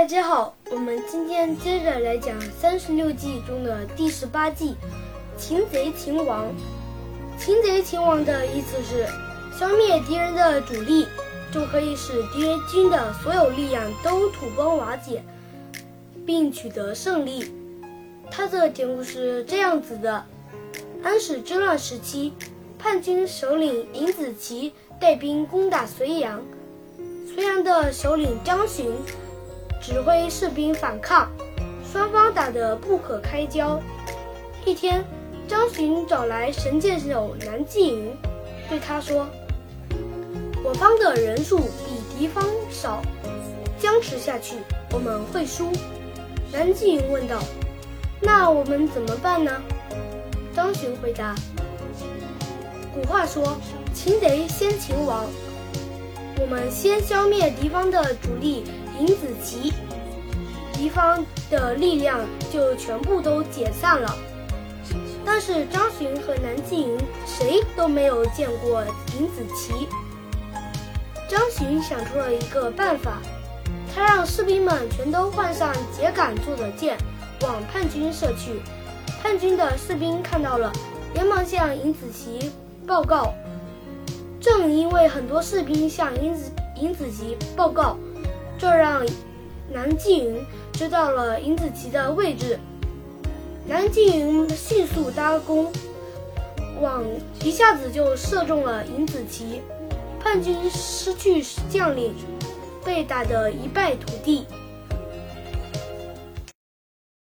大家好，我们今天接着来讲三十六计中的第十八计“擒贼擒王”。擒贼擒王的意思是消灭敌人的主力，就可以使敌军的所有力量都土崩瓦解，并取得胜利。它的典故是这样子的：安史之乱时期，叛军首领尹子奇带兵攻打睢阳，睢阳的首领张巡。指挥士兵反抗，双方打得不可开交。一天，张巡找来神箭手南霁云，对他说：“我方的人数比敌方少，僵持下去我们会输。”南霁云问道：“那我们怎么办呢？”张巡回答：“古话说，擒贼先擒王。我们先消灭敌方的主力。”尹子奇，敌方的力量就全部都解散了。但是张巡和南霁云谁都没有见过尹子奇。张巡想出了一个办法，他让士兵们全都换上秸秆做的箭，往叛军射去。叛军的士兵看到了，连忙向尹子奇报告。正因为很多士兵向尹子尹子奇报告。这让南霁云知道了尹子奇的位置，南霁云迅速搭弓，往一下子就射中了尹子奇，叛军失去将领，被打得一败涂地。